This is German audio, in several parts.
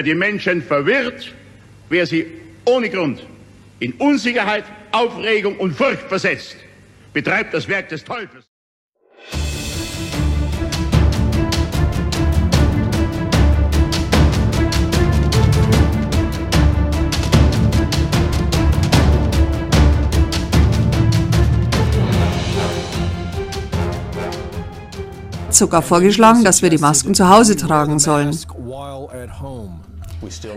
wer die Menschen verwirrt, wer sie ohne Grund in Unsicherheit, Aufregung und Furcht versetzt, betreibt das Werk des Teufels. sogar vorgeschlagen, dass wir die Masken zu Hause tragen sollen.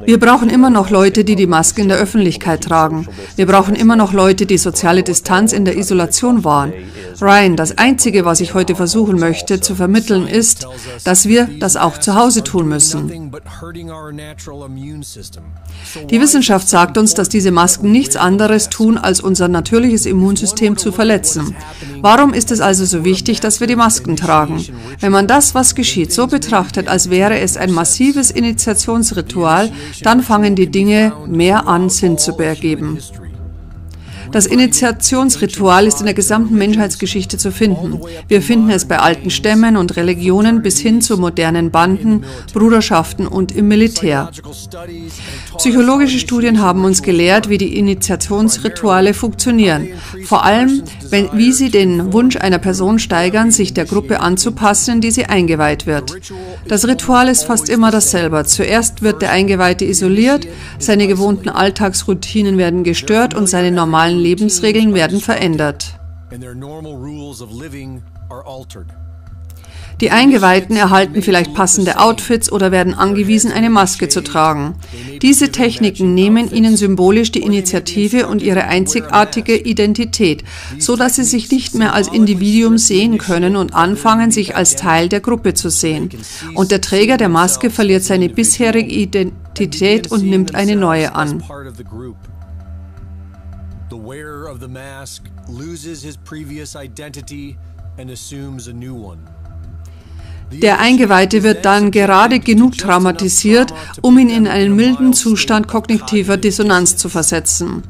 Wir brauchen immer noch Leute, die die Maske in der Öffentlichkeit tragen. Wir brauchen immer noch Leute, die soziale Distanz in der Isolation wahren. Ryan, das Einzige, was ich heute versuchen möchte zu vermitteln, ist, dass wir das auch zu Hause tun müssen. Die Wissenschaft sagt uns, dass diese Masken nichts anderes tun, als unser natürliches Immunsystem zu verletzen. Warum ist es also so wichtig, dass wir die Masken tragen? Wenn man das, was geschieht, so betrachtet, als wäre es ein massives Initiationsritual, dann fangen die Dinge mehr an, Sinn zu ergeben. Das Initiationsritual ist in der gesamten Menschheitsgeschichte zu finden. Wir finden es bei alten Stämmen und Religionen bis hin zu modernen Banden, Bruderschaften und im Militär. Psychologische Studien haben uns gelehrt, wie die Initiationsrituale funktionieren. Vor allem, wenn, wie sie den Wunsch einer Person steigern, sich der Gruppe anzupassen, in die sie eingeweiht wird. Das Ritual ist fast immer dasselbe. Zuerst wird der Eingeweihte isoliert, seine gewohnten Alltagsroutinen werden gestört und seine normalen Lebensregeln werden verändert. Die Eingeweihten erhalten vielleicht passende Outfits oder werden angewiesen, eine Maske zu tragen. Diese Techniken nehmen ihnen symbolisch die Initiative und ihre einzigartige Identität, so dass sie sich nicht mehr als Individuum sehen können und anfangen, sich als Teil der Gruppe zu sehen. Und der Träger der Maske verliert seine bisherige Identität und nimmt eine neue an. The wearer of the mask loses his previous identity and assumes a new one. Der Eingeweihte wird dann gerade genug traumatisiert, um ihn in einen milden Zustand kognitiver Dissonanz zu versetzen.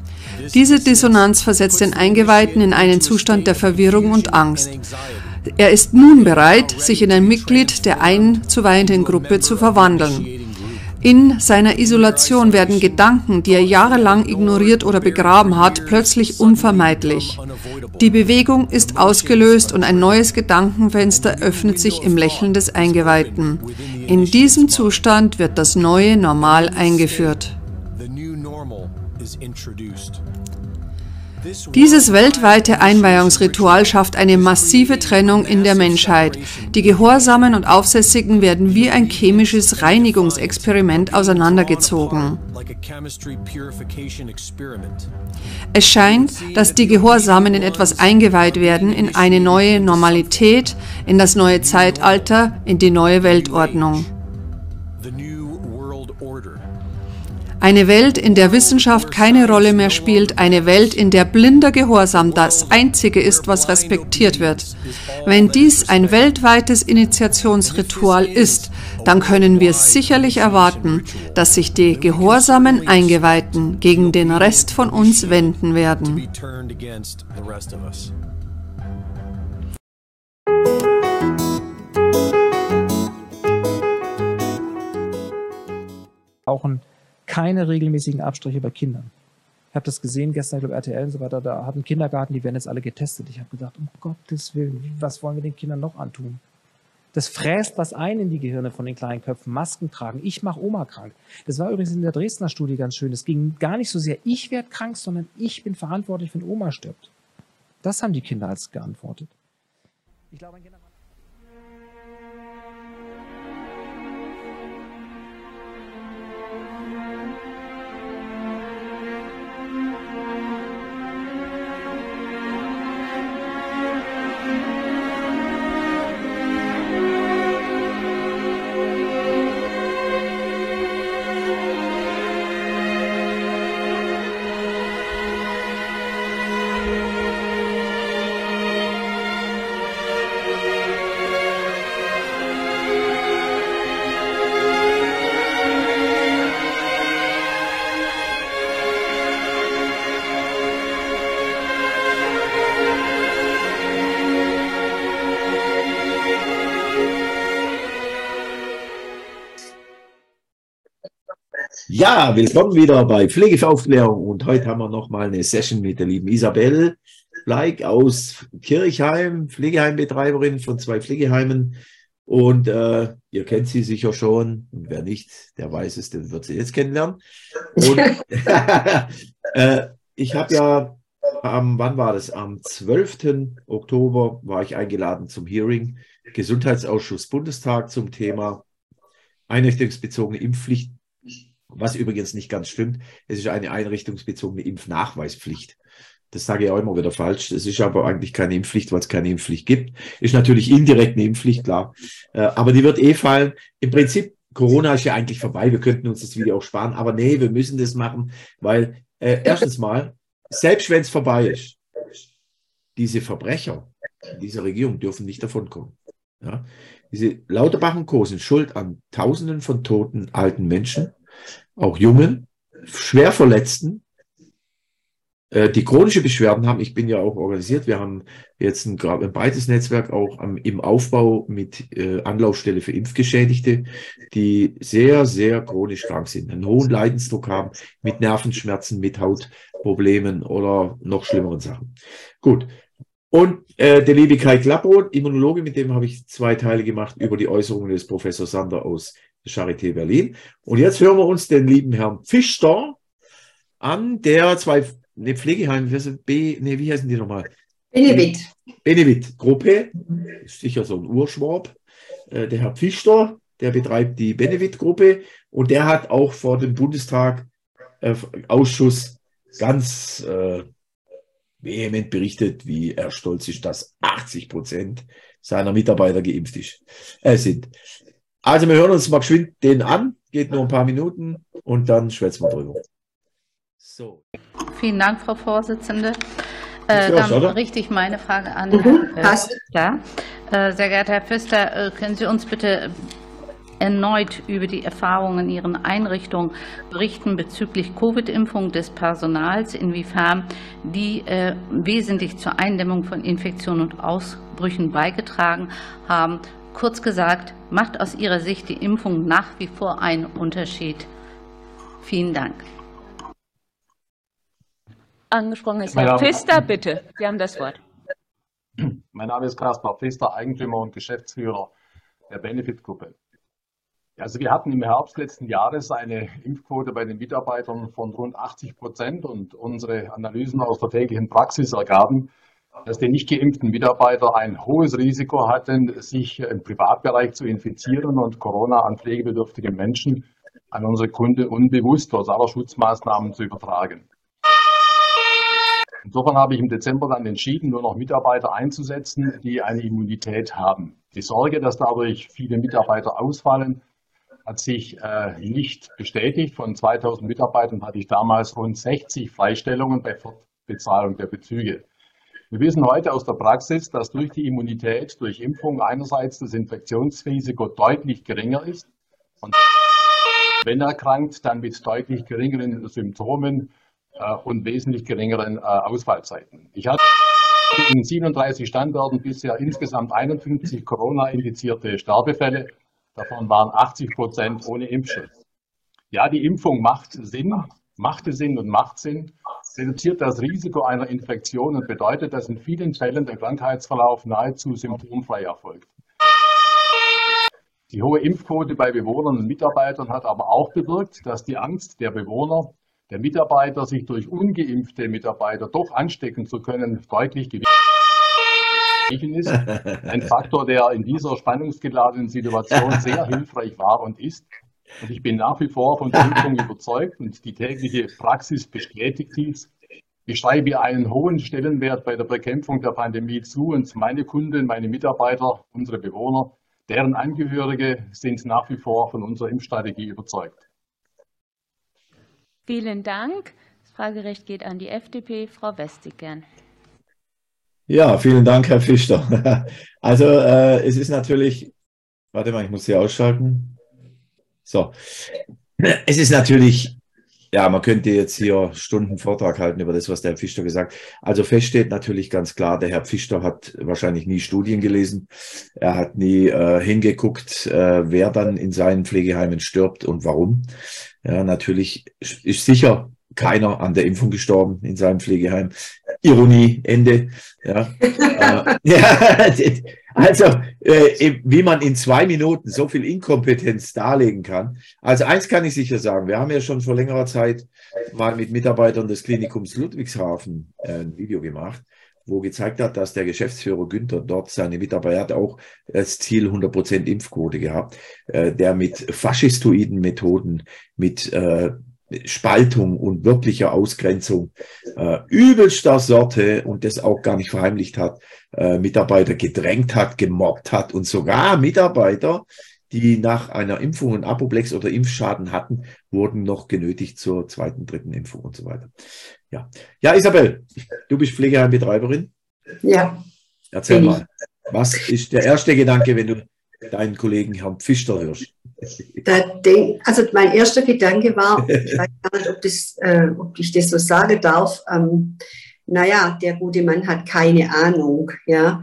Diese Dissonanz versetzt den Eingeweihten in einen Zustand der Verwirrung und Angst. Er ist nun bereit, sich in ein Mitglied der einzuweihenden Gruppe zu verwandeln. In seiner Isolation werden Gedanken, die er jahrelang ignoriert oder begraben hat, plötzlich unvermeidlich. Die Bewegung ist ausgelöst und ein neues Gedankenfenster öffnet sich im Lächeln des Eingeweihten. In diesem Zustand wird das neue Normal eingeführt. Dieses weltweite Einweihungsritual schafft eine massive Trennung in der Menschheit. Die Gehorsamen und Aufsässigen werden wie ein chemisches Reinigungsexperiment auseinandergezogen. Es scheint, dass die Gehorsamen in etwas eingeweiht werden, in eine neue Normalität, in das neue Zeitalter, in die neue Weltordnung. Eine Welt, in der Wissenschaft keine Rolle mehr spielt, eine Welt, in der blinder Gehorsam das Einzige ist, was respektiert wird. Wenn dies ein weltweites Initiationsritual ist, dann können wir sicherlich erwarten, dass sich die gehorsamen Eingeweihten gegen den Rest von uns wenden werden. Auch ein keine regelmäßigen Abstriche bei Kindern. Ich habe das gesehen gestern, ich glaube RTL und so weiter, da hat ein Kindergarten, die werden jetzt alle getestet. Ich habe gedacht, um Gottes Willen, was wollen wir den Kindern noch antun? Das fräst was ein in die Gehirne von den kleinen Köpfen. Masken tragen. Ich mache Oma krank. Das war übrigens in der Dresdner Studie ganz schön. Es ging gar nicht so sehr, ich werde krank, sondern ich bin verantwortlich, wenn Oma stirbt. Das haben die Kinder als geantwortet. Ich glaube, Ja, willkommen wieder bei Pflegeaufklärung und heute haben wir nochmal eine Session mit der lieben Isabel Bleik aus Kirchheim, Pflegeheimbetreiberin von zwei Pflegeheimen. Und äh, ihr kennt sie sicher schon. Und wer nicht, der weiß es, den wird sie jetzt kennenlernen. Und äh, ich habe ja am, wann war das? Am 12. Oktober war ich eingeladen zum Hearing Gesundheitsausschuss Bundestag zum Thema einrichtungsbezogene Impfpflicht, was übrigens nicht ganz stimmt. Es ist eine einrichtungsbezogene Impfnachweispflicht. Das sage ich auch immer wieder falsch. Es ist aber eigentlich keine Impfpflicht, weil es keine Impfpflicht gibt. Ist natürlich indirekt eine Impfpflicht, klar. Äh, aber die wird eh fallen. Im Prinzip, Corona ist ja eigentlich vorbei. Wir könnten uns das Video auch sparen. Aber nee, wir müssen das machen, weil äh, erstens mal, selbst wenn es vorbei ist, diese Verbrecher in dieser Regierung dürfen nicht davonkommen. Ja? Diese Lauterbach und Co. sind schuld an Tausenden von toten alten Menschen, auch Jungen, schwer Verletzten, äh, die chronische Beschwerden haben, ich bin ja auch organisiert, wir haben jetzt ein, ein breites Netzwerk auch am, im Aufbau mit äh, Anlaufstelle für Impfgeschädigte, die sehr, sehr chronisch krank sind, einen hohen Leidensdruck haben, mit Nervenschmerzen, mit Hautproblemen oder noch schlimmeren Sachen. Gut. Und äh, der liebe Kai Klapproth, Immunologe, mit dem habe ich zwei Teile gemacht über die Äußerungen des Professor Sander aus Charité Berlin. Und jetzt hören wir uns den lieben Herrn Fischter an, der zwei ne, Pflegeheim, B, ne, wie heißen die nochmal? Benevit. Benevit Gruppe, ist sicher so ein Urschwab. Äh, der Herr Pfister, der betreibt die Benevit Gruppe und der hat auch vor dem Bundestag äh, Ausschuss ganz äh, vehement berichtet, wie er stolz ist, dass 80 Prozent seiner Mitarbeiter geimpft ist, äh, sind. Also wir hören uns mal geschwind den an, geht nur ein paar Minuten und dann schwätzen wir drüber. So. Vielen Dank, Frau Vorsitzende. Äh, dann oder? richte ich meine Frage an mhm, Herrn Pfister. Äh, sehr geehrter Herr Pfister, äh, können Sie uns bitte erneut über die Erfahrungen in Ihren Einrichtungen berichten bezüglich Covid-Impfung des Personals, inwiefern die äh, wesentlich zur Eindämmung von Infektionen und Ausbrüchen beigetragen haben. Kurz gesagt, macht aus Ihrer Sicht die Impfung nach wie vor einen Unterschied? Vielen Dank angesprochen ist. Herr Pfister, bitte, Sie haben das Wort. Mein Name ist Kaspar Pfister, Eigentümer und Geschäftsführer der Benefit-Gruppe. Also wir hatten im Herbst letzten Jahres eine Impfquote bei den Mitarbeitern von rund 80 Prozent und unsere Analysen aus der täglichen Praxis ergaben, dass die nicht geimpften Mitarbeiter ein hohes Risiko hatten, sich im Privatbereich zu infizieren und Corona an pflegebedürftige Menschen, an unsere Kunden unbewusst trotz aller Schutzmaßnahmen zu übertragen. Insofern habe ich im Dezember dann entschieden, nur noch Mitarbeiter einzusetzen, die eine Immunität haben. Die Sorge, dass dadurch viele Mitarbeiter ausfallen, hat sich äh, nicht bestätigt. Von 2000 Mitarbeitern hatte ich damals rund 60 Freistellungen bei Fortbezahlung der Bezüge. Wir wissen heute aus der Praxis, dass durch die Immunität, durch Impfung einerseits das Infektionsrisiko deutlich geringer ist und wenn erkrankt, dann mit deutlich geringeren Symptomen äh, und wesentlich geringeren äh, Ausfallzeiten. Ich hatte in 37 Standorten bisher insgesamt 51 Corona-indizierte Sterbefälle. Davon waren 80 Prozent ohne Impfschutz. Ja, die Impfung macht Sinn, machte Sinn und macht Sinn, reduziert das Risiko einer Infektion und bedeutet, dass in vielen Fällen der Krankheitsverlauf nahezu symptomfrei erfolgt. Die hohe Impfquote bei Bewohnern und Mitarbeitern hat aber auch bewirkt, dass die Angst der Bewohner der Mitarbeiter, sich durch ungeimpfte Mitarbeiter doch anstecken zu können, deutlich gewichen ist. Ein Faktor, der in dieser spannungsgeladenen Situation sehr hilfreich war und ist. Und ich bin nach wie vor von der Impfung überzeugt und die tägliche Praxis bestätigt dies. Ich schreibe einen hohen Stellenwert bei der Bekämpfung der Pandemie zu und meine Kunden, meine Mitarbeiter, unsere Bewohner, deren Angehörige sind nach wie vor von unserer Impfstrategie überzeugt. Vielen Dank. Das Fragerecht geht an die FDP. Frau Westigern. Ja, vielen Dank, Herr Fischer. Also äh, es ist natürlich, warte mal, ich muss hier ausschalten. So, es ist natürlich Ja, man könnte jetzt hier Stunden Vortrag halten über das, was der Herr Pfister gesagt hat. Also fest steht natürlich ganz klar, der Herr Pfister hat wahrscheinlich nie Studien gelesen. Er hat nie äh, hingeguckt, äh, wer dann in seinen Pflegeheimen stirbt und warum. Ja, natürlich ist sicher keiner an der Impfung gestorben in seinem Pflegeheim. Ironie, Ende. Ja, äh, ja also, äh, wie man in zwei Minuten so viel Inkompetenz darlegen kann. Also eins kann ich sicher sagen, wir haben ja schon vor längerer Zeit mal mit Mitarbeitern des Klinikums Ludwigshafen äh, ein Video gemacht, wo gezeigt hat, dass der Geschäftsführer Günther dort seine Mitarbeiter hat auch als Ziel 100% Impfquote gehabt, äh, der mit faschistoiden Methoden, mit äh, Spaltung und wirklicher Ausgrenzung äh, übelster Sorte und das auch gar nicht verheimlicht hat, äh, Mitarbeiter gedrängt hat, gemobbt hat und sogar Mitarbeiter, die nach einer Impfung einen Apoplex oder Impfschaden hatten, wurden noch genötigt zur zweiten, dritten Impfung und so weiter. Ja, ja Isabel, du bist Pflegeheimbetreiberin. Ja. Erzähl mal, was ist der erste Gedanke, wenn du deinen Kollegen Herrn Pfister hörst? Denk, also mein erster Gedanke war, ich weiß gar nicht, ob, das, äh, ob ich das so sagen darf, ähm, naja, der gute Mann hat keine Ahnung. Ja,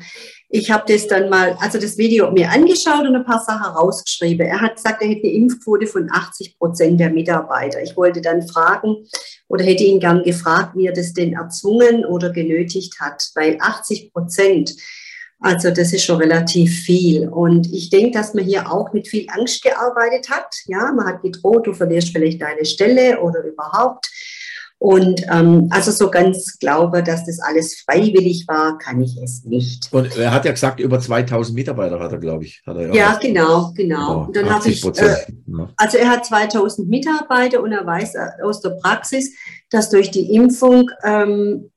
ich habe das dann mal, also das Video mir angeschaut und ein paar Sachen rausgeschrieben. Er hat gesagt, er hätte eine Impfquote von 80 Prozent der Mitarbeiter. Ich wollte dann fragen oder hätte ihn gern gefragt, wie er das denn erzwungen oder genötigt hat, weil 80 Prozent also das ist schon relativ viel. Und ich denke, dass man hier auch mit viel Angst gearbeitet hat. Ja, man hat gedroht, du verlierst vielleicht deine Stelle oder überhaupt. Und ähm, also so ganz glaube, dass das alles freiwillig war, kann ich es nicht. Und er hat ja gesagt, über 2000 Mitarbeiter hat er, glaube ich. Hat er ja, ja genau, genau. Und dann habe ich, äh, also er hat 2000 Mitarbeiter und er weiß aus der Praxis, dass durch die Impfung ähm,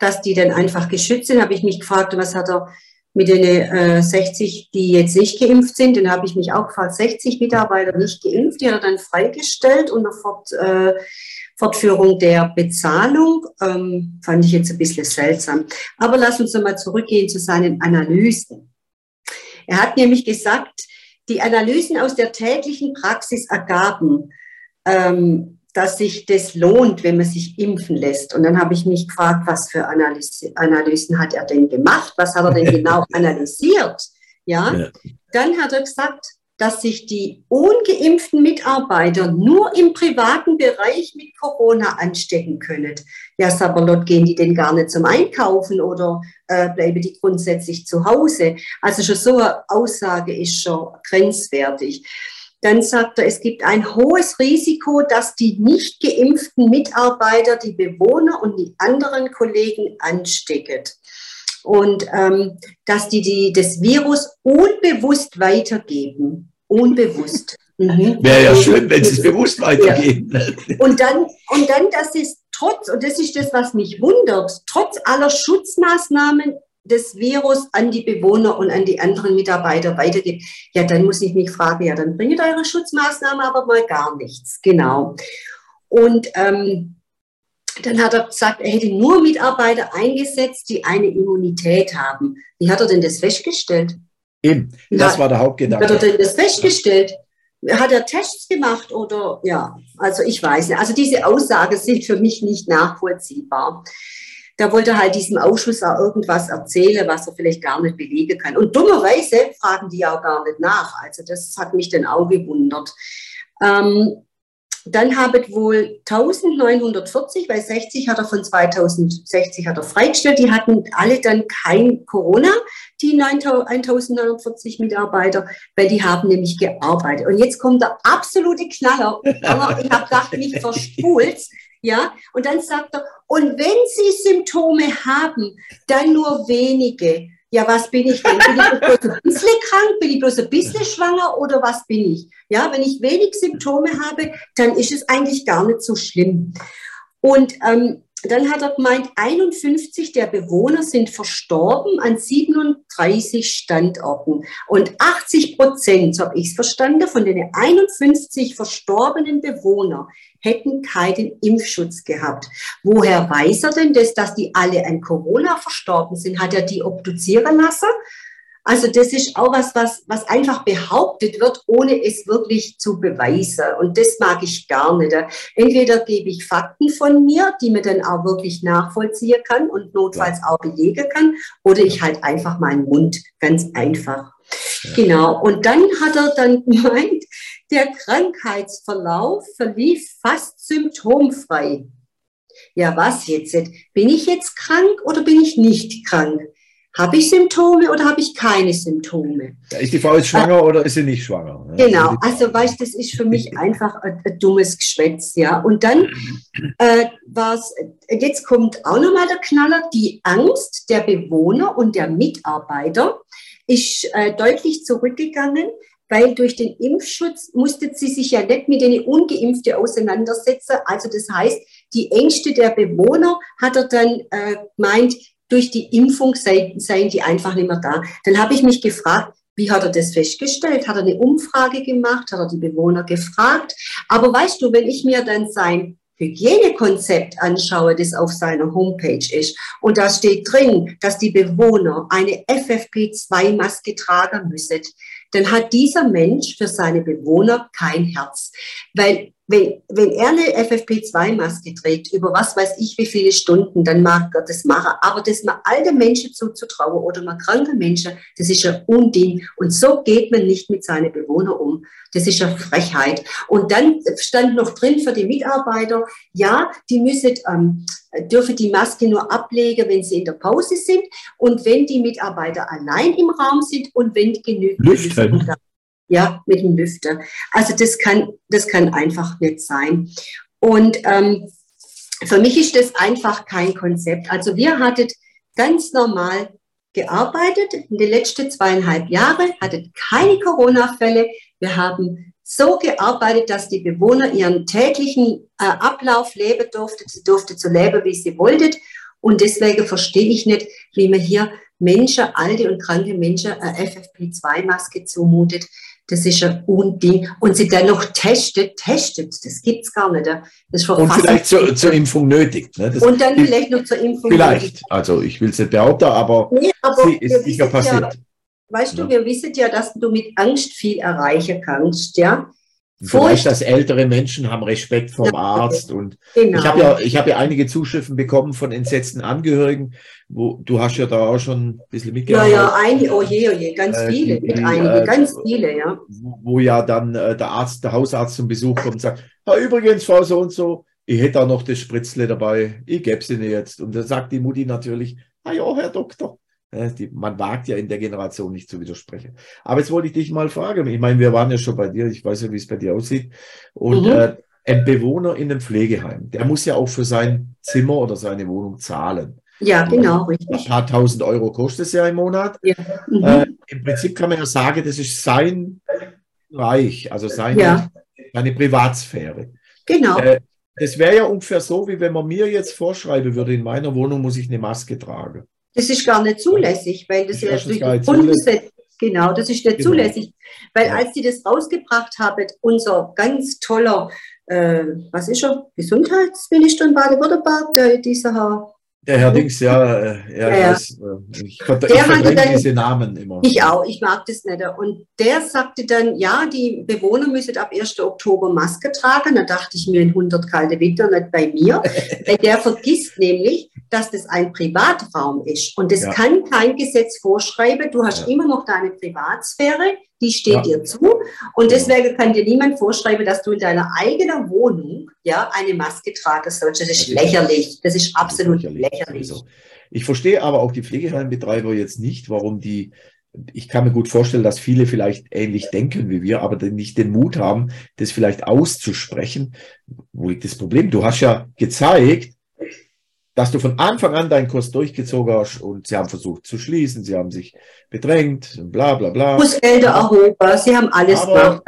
dass die dann einfach geschützt sind. Habe ich mich gefragt, was hat er mit den äh, 60, die jetzt nicht geimpft sind, dann habe ich mich auch gefragt, 60 Mitarbeiter nicht geimpft, die hat er dann freigestellt unter Fort, äh, Fortführung der Bezahlung. Ähm, fand ich jetzt ein bisschen seltsam. Aber lass uns mal zurückgehen zu seinen Analysen. Er hat nämlich gesagt, die Analysen aus der täglichen Praxis ergaben, ähm, dass sich das lohnt, wenn man sich impfen lässt. Und dann habe ich mich gefragt, was für Analyse, Analysen hat er denn gemacht? Was hat er denn genau analysiert? Ja? ja, dann hat er gesagt, dass sich die ungeimpften Mitarbeiter nur im privaten Bereich mit Corona anstecken können. Ja, Sabalot, gehen die denn gar nicht zum Einkaufen oder äh, bleiben die grundsätzlich zu Hause? Also schon so eine Aussage ist schon grenzwertig. Dann sagt er, es gibt ein hohes Risiko, dass die nicht geimpften Mitarbeiter die Bewohner und die anderen Kollegen anstecken. Und ähm, dass die, die das Virus unbewusst weitergeben. Unbewusst. Mhm. Wäre ja schön, wenn sie es bewusst weitergeben. Ja. Und, dann, und dann, dass es trotz, und das ist das, was mich wundert, trotz aller Schutzmaßnahmen des Virus an die Bewohner und an die anderen Mitarbeiter weitergibt, ja, dann muss ich mich fragen, ja, dann bringt eure Schutzmaßnahmen aber mal gar nichts. Genau. Und ähm, dann hat er gesagt, er hätte nur Mitarbeiter eingesetzt, die eine Immunität haben. Wie hat er denn das festgestellt? Eben, das war der Hauptgedanke. Wie hat er denn das festgestellt? Hat er Tests gemacht oder ja, also ich weiß nicht. Also diese Aussagen sind für mich nicht nachvollziehbar da wollte halt diesem Ausschuss auch irgendwas erzählen, was er vielleicht gar nicht belegen kann. Und dummerweise fragen die auch gar nicht nach. Also das hat mich dann auch gewundert. Ähm, dann haben wohl 1940, weil 60 hat er von 2060 hat er freigestellt, die hatten alle dann kein Corona, die 1049 Mitarbeiter, weil die haben nämlich gearbeitet. Und jetzt kommt der absolute Knaller. ich habe gedacht, mich verspult. Ja, und dann sagt er, und wenn Sie Symptome haben, dann nur wenige. Ja, was bin ich denn? Bin ich bloß ein bisschen krank? Bin ich bloß ein bisschen schwanger oder was bin ich? Ja, wenn ich wenig Symptome habe, dann ist es eigentlich gar nicht so schlimm. Und ähm, dann hat er gemeint, 51 der Bewohner sind verstorben an 37 Standorten. Und 80 Prozent, so habe ich es verstanden, von den 51 verstorbenen Bewohnern hätten keinen Impfschutz gehabt. Woher weiß er denn das, dass die alle an Corona verstorben sind? Hat er die obduzieren lassen? Also das ist auch was, was, was einfach behauptet wird, ohne es wirklich zu beweisen. Und das mag ich gar nicht. Entweder gebe ich Fakten von mir, die man dann auch wirklich nachvollziehen kann und notfalls auch belegen kann, oder ich halt einfach meinen Mund, ganz einfach. Genau. Und dann hat er dann gemeint, der Krankheitsverlauf verlief fast symptomfrei. Ja, was jetzt? Bin ich jetzt krank oder bin ich nicht krank? Habe ich Symptome oder habe ich keine Symptome? Ist die Frau jetzt schwanger äh, oder ist sie nicht schwanger? Genau, also weißt du, das ist für mich einfach ein, ein dummes Geschwätz, ja. Und dann äh, war es, jetzt kommt auch nochmal der Knaller, die Angst der Bewohner und der Mitarbeiter ist äh, deutlich zurückgegangen, weil durch den Impfschutz musste sie sich ja nicht mit den Ungeimpften auseinandersetzen. Also das heißt, die Ängste der Bewohner hat er dann äh, gemeint, durch die Impfung sei, seien die einfach nicht mehr da. Dann habe ich mich gefragt, wie hat er das festgestellt? Hat er eine Umfrage gemacht? Hat er die Bewohner gefragt? Aber weißt du, wenn ich mir dann sein Hygienekonzept anschaue, das auf seiner Homepage ist, und da steht drin, dass die Bewohner eine FFP2-Maske tragen müssen, dann hat dieser Mensch für seine Bewohner kein Herz. Weil wenn, wenn er eine FFP2-Maske trägt, über was weiß ich wie viele Stunden, dann mag er das machen. Aber das mal alte Menschen zuzutrauen oder mal kranke Menschen, das ist ein Unding. Und so geht man nicht mit seinen Bewohnern um. Das ist eine Frechheit. Und dann stand noch drin für die Mitarbeiter, ja, die müssen, ähm, dürfen die Maske nur ablegen, wenn sie in der Pause sind und wenn die Mitarbeiter allein im Raum sind und wenn genügend Lüften ja, mit dem Lüfter. Also das kann, das kann einfach nicht sein. Und ähm, für mich ist das einfach kein Konzept. Also wir hatten ganz normal gearbeitet in den letzten zweieinhalb Jahren, hatten keine Corona-Fälle. Wir haben so gearbeitet, dass die Bewohner ihren täglichen äh, Ablauf leben durften. Sie durften so leben, wie sie wollten. Und deswegen verstehe ich nicht, wie man hier Menschen, alte und kranke Menschen, eine FFP2-Maske zumutet. Das ist ein Unding. Und sie dann noch testet, testet, das gibt es gar nicht. Das und vielleicht zur, zur, Impfung nötig. Ne? und dann vielleicht noch zur Impfung Vielleicht, nötig. also ich will es nicht behaupten, aber, nee, aber sie ist sicher passiert. Ja, weißt du, wir wissen ja, dass du mit Angst viel erreichen kannst, ja. Vielleicht, dass ältere Menschen haben Respekt vom Arzt und genau. ich habe ja, ich habe ja einige Zuschriften bekommen von entsetzten Angehörigen, wo du hast ja da auch schon ein bisschen mitgearbeitet. Ja, ja, einige, oh je, oh je, ganz äh, viele, die, mit einige, äh, ganz viele, ja. Wo, wo ja dann äh, der Arzt, der Hausarzt zum Besuch kommt und sagt, ja, übrigens, Frau so und so, ich hätte da noch das Spritzle dabei, ich gebe sie Ihnen jetzt. Und dann sagt die Mutti natürlich, ah ja, Herr Doktor, man wagt ja in der Generation nicht zu widersprechen. Aber jetzt wollte ich dich mal fragen. Ich meine, wir waren ja schon bei dir. Ich weiß ja, wie es bei dir aussieht. Und mhm. äh, ein Bewohner in einem Pflegeheim, der muss ja auch für sein Zimmer oder seine Wohnung zahlen. Ja, genau, richtig. Ein paar tausend Euro kostet es ja im Monat. Ja. Mhm. Äh, Im Prinzip kann man ja sagen, das ist sein Reich, also seine, ja. seine Privatsphäre. Genau. Äh, das wäre ja ungefähr so, wie wenn man mir jetzt vorschreiben würde, in meiner Wohnung muss ich eine Maske tragen. Das ist gar nicht zulässig, weil das, das ja durch die Grundgesetz, genau, das ist nicht genau. zulässig. Weil ja. als die das rausgebracht haben, unser ganz toller, äh, was ist er, Gesundheitsminister in Baden-Württemberg, dieser Herr der Herr Dings, ja, äh, ja, ja. Weiß, äh, ich, verd ich verdränge diese Namen immer. Ich auch, ich mag das nicht. Und der sagte dann, ja, die Bewohner müssen ab 1. Oktober Maske tragen. Da dachte ich mir, in 100 kalte Winter nicht bei mir. Der vergisst nämlich, dass das ein Privatraum ist. Und das ja. kann kein Gesetz vorschreiben. Du hast ja. immer noch deine Privatsphäre die steht ja. dir zu. Und deswegen kann dir niemand vorschreiben, dass du in deiner eigenen Wohnung ja eine Maske tragen sollst. Das ist lächerlich. Das ist absolut das ist lächerlich. lächerlich. Ich verstehe aber auch die Pflegeheimbetreiber jetzt nicht, warum die ich kann mir gut vorstellen, dass viele vielleicht ähnlich denken wie wir, aber nicht den Mut haben, das vielleicht auszusprechen. Wo liegt das Problem? Du hast ja gezeigt, dass du von Anfang an deinen Kurs durchgezogen hast und sie haben versucht zu schließen, sie haben sich bedrängt, bla bla bla. Bußgelder erhoben, sie haben alles aber, gemacht.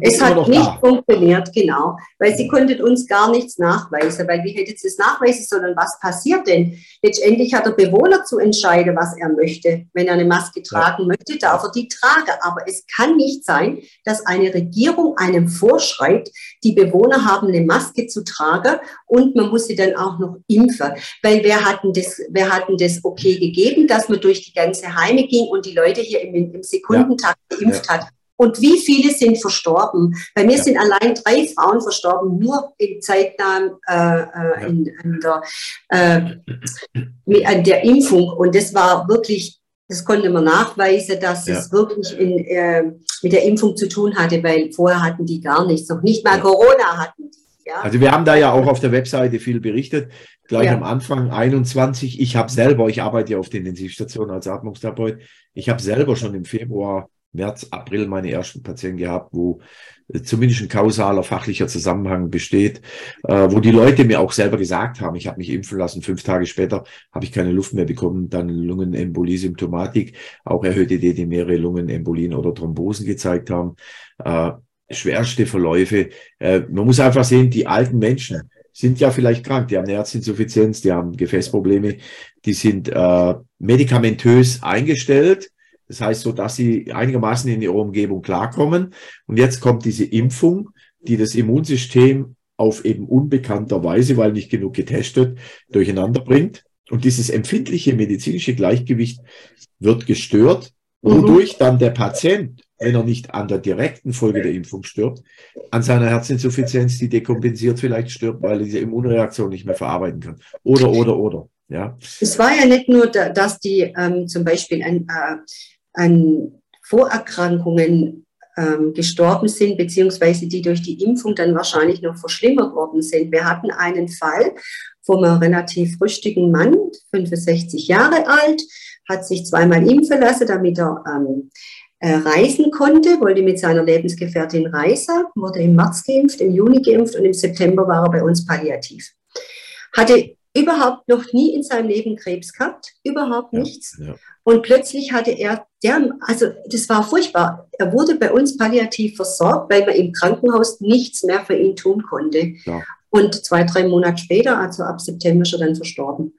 Es hat nicht da. funktioniert, genau, weil sie konnten uns gar nichts nachweisen, weil wie hätte sie es nachweisen sollen, was passiert denn? Letztendlich hat der Bewohner zu entscheiden, was er möchte. Wenn er eine Maske tragen ja. möchte, darf er die tragen. Aber es kann nicht sein, dass eine Regierung einem vorschreibt, die Bewohner haben eine Maske zu tragen und man muss sie dann auch noch impfen. Weil wer hatten das, wer hatten das okay gegeben, dass man durch die ganze Heime ging und die Leute hier im, im Sekundentakt ja. geimpft ja. hat? Und wie viele sind verstorben? Bei mir ja. sind allein drei Frauen verstorben, nur in zeitnah äh, äh, in, in der, äh, an der Impfung. Und das war wirklich, das konnte man nachweisen, dass ja. es wirklich in, äh, mit der Impfung zu tun hatte, weil vorher hatten die gar nichts, noch nicht mal ja. Corona hatten die. Ja? Also wir haben da ja auch auf der Webseite viel berichtet. Gleich am Anfang 21. Ich habe selber, ich arbeite ja auf der Intensivstation als Atmungstherapeut. Ich habe selber schon im Februar März, April meine ersten Patienten gehabt, wo äh, zumindest ein kausaler fachlicher Zusammenhang besteht, äh, wo die Leute mir auch selber gesagt haben, ich habe mich impfen lassen, fünf Tage später habe ich keine Luft mehr bekommen, dann Lungenembolie-Symptomatik, auch erhöhte Dedimere, Lungenembolien oder Thrombosen gezeigt haben, äh, schwerste Verläufe. Äh, man muss einfach sehen, die alten Menschen sind ja vielleicht krank, die haben eine Herzinsuffizienz, die haben Gefäßprobleme, die sind äh, medikamentös eingestellt, das heißt, so dass sie einigermaßen in ihrer Umgebung klarkommen. Und jetzt kommt diese Impfung, die das Immunsystem auf eben unbekannter Weise, weil nicht genug getestet, durcheinander bringt. Und dieses empfindliche medizinische Gleichgewicht wird gestört, wodurch mhm. dann der Patient, wenn er nicht an der direkten Folge der Impfung stirbt, an seiner Herzinsuffizienz, die dekompensiert vielleicht stirbt, weil er diese Immunreaktion nicht mehr verarbeiten kann. Oder, oder, oder. Ja. Es war ja nicht nur, dass die ähm, zum Beispiel ein, äh, an Vorerkrankungen ähm, gestorben sind, beziehungsweise die durch die Impfung dann wahrscheinlich noch verschlimmert worden sind. Wir hatten einen Fall einem relativ rüstigen Mann, 65 Jahre alt, hat sich zweimal impfen lassen, damit er ähm, äh, reisen konnte, wollte mit seiner Lebensgefährtin reisen, wurde im März geimpft, im Juni geimpft und im September war er bei uns palliativ. Hatte überhaupt noch nie in seinem Leben Krebs gehabt, überhaupt ja, nichts. Ja. Und plötzlich hatte er, der, also das war furchtbar. Er wurde bei uns palliativ versorgt, weil man im Krankenhaus nichts mehr für ihn tun konnte. Ja. Und zwei, drei Monate später, also ab September, ist er dann verstorben.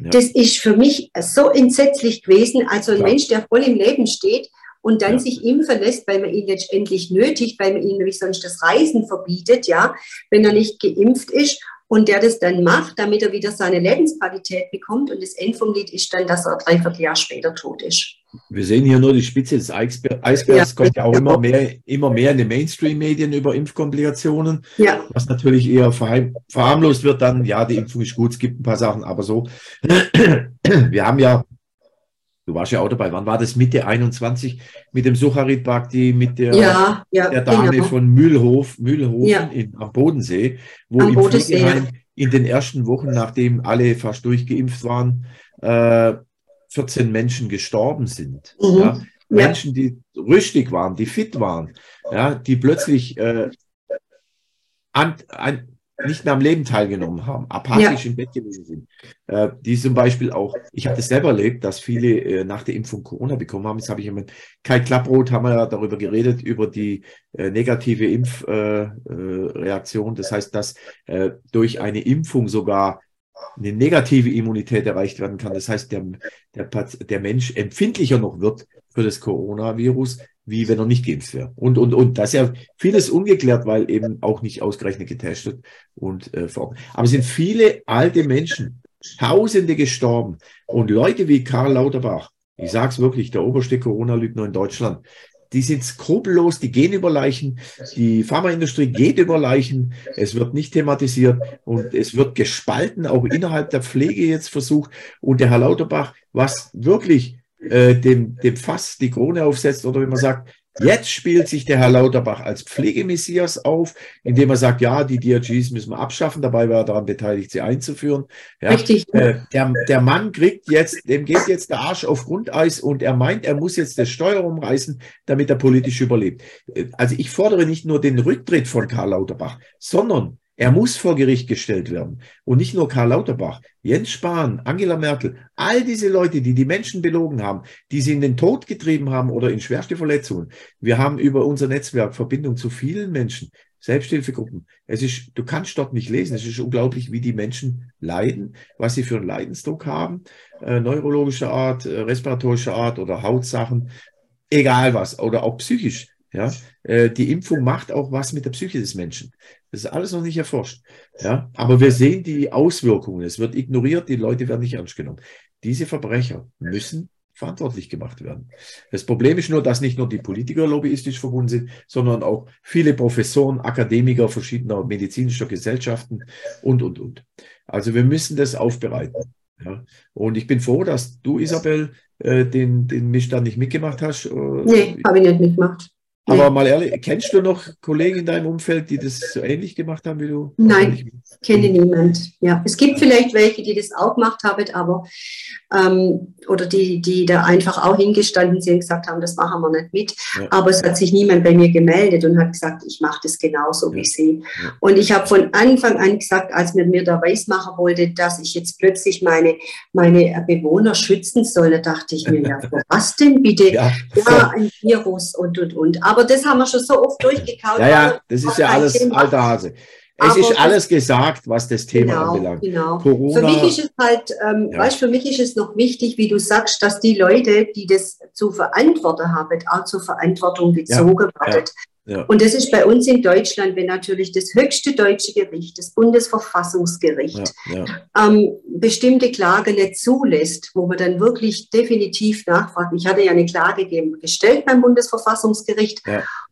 Das ist für mich so entsetzlich gewesen. Also ein. Mensch, der voll im Leben steht und dann sich impfen lässt, weil man ihn letztendlich nötigt, weil man ihm nämlich sonst das Reisen verbietet, ja, wenn er nicht geimpft ist und der das dann macht, damit er wieder seine Lebensqualität bekommt. Und das End vom Lied ist dann, dass er dreiviertel Jahr später tot ist. Wir sehen hier nur die Spitze des Eisbergs. Ja, kommt ja auch immer mehr, immer mehr in den Mainstream-Medien über Impfkomplikationen. Ja. Was natürlich eher verharmlost wird dann, ja, die Impfung ist gut, es gibt ein paar Sachen, aber so. Wir haben ja Du warst ja auch dabei. Wann war das? Mitte 21 mit dem Sucharit Bhakti, mit der, ja, ja, der Dame genau. von Mühlhof, Mühlhofen ja. in, am Bodensee, wo am im Bodensee, Pflegeheim in den ersten Wochen, nachdem alle fast durchgeimpft waren, äh, 14 Menschen gestorben sind. Mhm. Menschen, die rüstig waren, die fit waren, ja, die plötzlich äh, an, an, nicht mehr am Leben teilgenommen haben, apathisch ja. im Bett gewesen sind. Äh, die zum Beispiel auch, ich habe das selber erlebt, dass viele äh, nach der Impfung Corona bekommen haben. Jetzt habe ich mit Kai Klapproth haben wir ja darüber geredet, über die äh, negative Impfreaktion. Äh, äh, das heißt, dass äh, durch eine Impfung sogar eine negative Immunität erreicht werden kann. Das heißt, der, der, der Mensch empfindlicher noch wird für das Coronavirus, wie wenn er nicht geimpft wäre. Und, und, und das ist ja vieles ungeklärt, weil eben auch nicht ausgerechnet getestet und äh, vor. Aber es sind viele alte Menschen, Tausende gestorben und Leute wie Karl Lauterbach, ich sage es wirklich, der oberste Corona-Lügner in Deutschland, die sind skrupellos, die gehen über Leichen, die Pharmaindustrie geht über Leichen, es wird nicht thematisiert und es wird gespalten, auch innerhalb der Pflege jetzt versucht. Und der Herr Lauterbach, was wirklich äh, dem, dem Fass die Krone aufsetzt oder wenn man sagt, jetzt spielt sich der Herr Lauterbach als Pflegemessias auf, indem er sagt, ja, die DRGs müssen wir abschaffen, dabei war er daran beteiligt, sie einzuführen. Ja, Richtig. Äh, der, der Mann kriegt jetzt, dem geht jetzt der Arsch auf Grundeis und er meint, er muss jetzt das Steuer umreißen, damit er politisch überlebt. Äh, also ich fordere nicht nur den Rücktritt von Karl Lauterbach, sondern Er muss vor Gericht gestellt werden. Und nicht nur Karl Lauterbach, Jens Spahn, Angela Merkel, all diese Leute, die die Menschen belogen haben, die sie in den Tod getrieben haben oder in schwerste Verletzungen. Wir haben über unser Netzwerk Verbindung zu vielen Menschen, Selbsthilfegruppen. Es ist, du kannst dort nicht lesen. Es ist unglaublich, wie die Menschen leiden, was sie für einen Leidensdruck haben, äh, neurologischer Art, äh, respiratorischer Art oder Hautsachen, egal was, oder auch psychisch. Ja, die Impfung macht auch was mit der Psyche des Menschen. Das ist alles noch nicht erforscht. Ja, aber wir sehen die Auswirkungen. Es wird ignoriert, die Leute werden nicht ernst genommen. Diese Verbrecher müssen verantwortlich gemacht werden. Das Problem ist nur, dass nicht nur die Politiker lobbyistisch verbunden sind, sondern auch viele Professoren, Akademiker verschiedener medizinischer Gesellschaften und, und, und. Also wir müssen das aufbereiten. Ja. Und ich bin froh, dass du, Isabel, äh, den, den Mischstand nicht mitgemacht hast. Äh, nee, habe ich nicht mitgemacht. Aber mal ehrlich, kennst du noch Kollegen in deinem Umfeld, die das so ähnlich gemacht haben wie du? Nein, kenne niemand. Ja, es gibt vielleicht welche, die das auch gemacht haben, aber ähm, oder die, die da einfach auch hingestanden sind und gesagt haben, das machen wir nicht mit. Ja. Aber es hat sich niemand bei mir gemeldet und hat gesagt, ich mache das genauso ja. wie sie. Ja. Und ich habe von Anfang an gesagt, als man mir da weismachen wollte, dass ich jetzt plötzlich meine, meine Bewohner schützen soll, da dachte ich mir, ja, was denn bitte? Ja, ein Virus und und und. Aber das haben wir schon so oft durchgekaut. Ja, ja, das ist ja alles alter Hase. Es ist alles gesagt, was das Thema genau, anbelangt. Genau. Corona, für mich ist es halt, ähm, ja. weißt, für mich ist es noch wichtig, wie du sagst, dass die Leute, die das zu verantworten haben, auch zur Verantwortung gezogen ja. werden. Ja. Und das ist bei uns in Deutschland, wenn natürlich das höchste deutsche Gericht, das Bundesverfassungsgericht, ähm, bestimmte Klage nicht zulässt, wo man dann wirklich definitiv nachfragt. Ich hatte ja eine Klage gestellt beim Bundesverfassungsgericht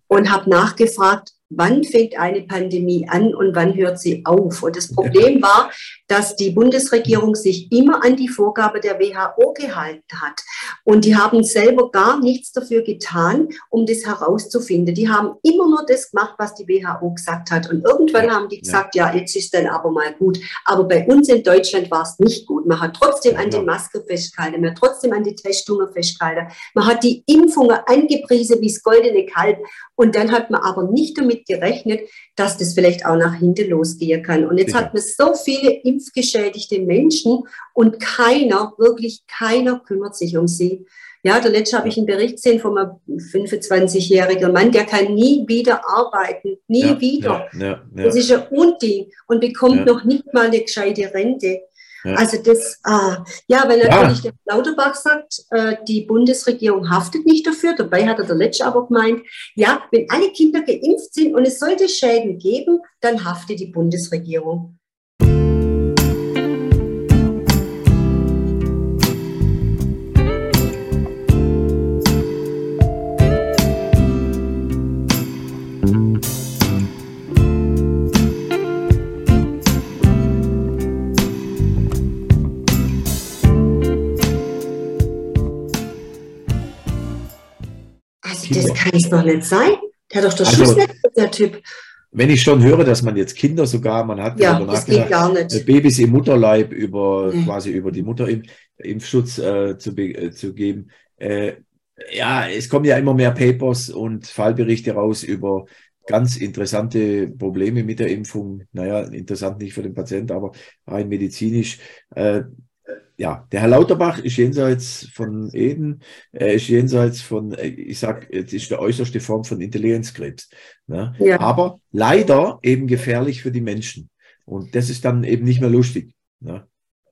und habe nachgefragt, wann fängt eine Pandemie an und wann hört sie auf. Und das Problem war, dass die Bundesregierung sich immer an die Vorgabe der WHO gehalten hat. Und die haben selber gar nichts dafür getan, um das herauszufinden. Die haben immer nur das gemacht, was die WHO gesagt hat. Und irgendwann ja, haben die gesagt, ja. ja, jetzt ist dann aber mal gut. Aber bei uns in Deutschland war es nicht gut. Man hat trotzdem an die Maske festgehalten, man hat trotzdem an die Testungen festgehalten. Man hat die Impfungen angepriesen wie das goldene Kalb. Und dann hat man aber nicht damit gerechnet, dass das vielleicht auch nach hinten losgehen kann. Und jetzt Sicher. hat man so viele impfgeschädigte Menschen und keiner, wirklich keiner kümmert sich um sie. Ja, der letzte habe ich einen Bericht gesehen von einem 25-jährigen Mann, der kann nie wieder arbeiten, nie ja, wieder. Ja, ja, das ist ein Unding und bekommt noch nicht mal eine gescheite Rente. Also das, äh, ja, weil natürlich ja. der Lauterbach sagt, äh, die Bundesregierung haftet nicht dafür. Dabei hat er der Letzte aber gemeint, ja, wenn alle Kinder geimpft sind und es sollte Schäden geben, dann haftet die Bundesregierung. Kann es doch nicht sein. Der hat doch das also, der Typ. Wenn ich schon höre, dass man jetzt Kinder sogar, man hat ja, das geht gar nicht. Äh, Babys im Mutterleib über mhm. quasi über die Mutterimpfschutz äh, zu, äh, zu geben. Äh, ja, es kommen ja immer mehr Papers und Fallberichte raus über ganz interessante Probleme mit der Impfung. Naja, interessant nicht für den Patienten, aber rein medizinisch. Ja, der Herr Lauterbach ist jenseits von Eden, er ist jenseits von, ich sag, es ist der äußerste Form von Intelligenzkrebs. Ne? Ja. Aber leider eben gefährlich für die Menschen. Und das ist dann eben nicht mehr lustig. Ne?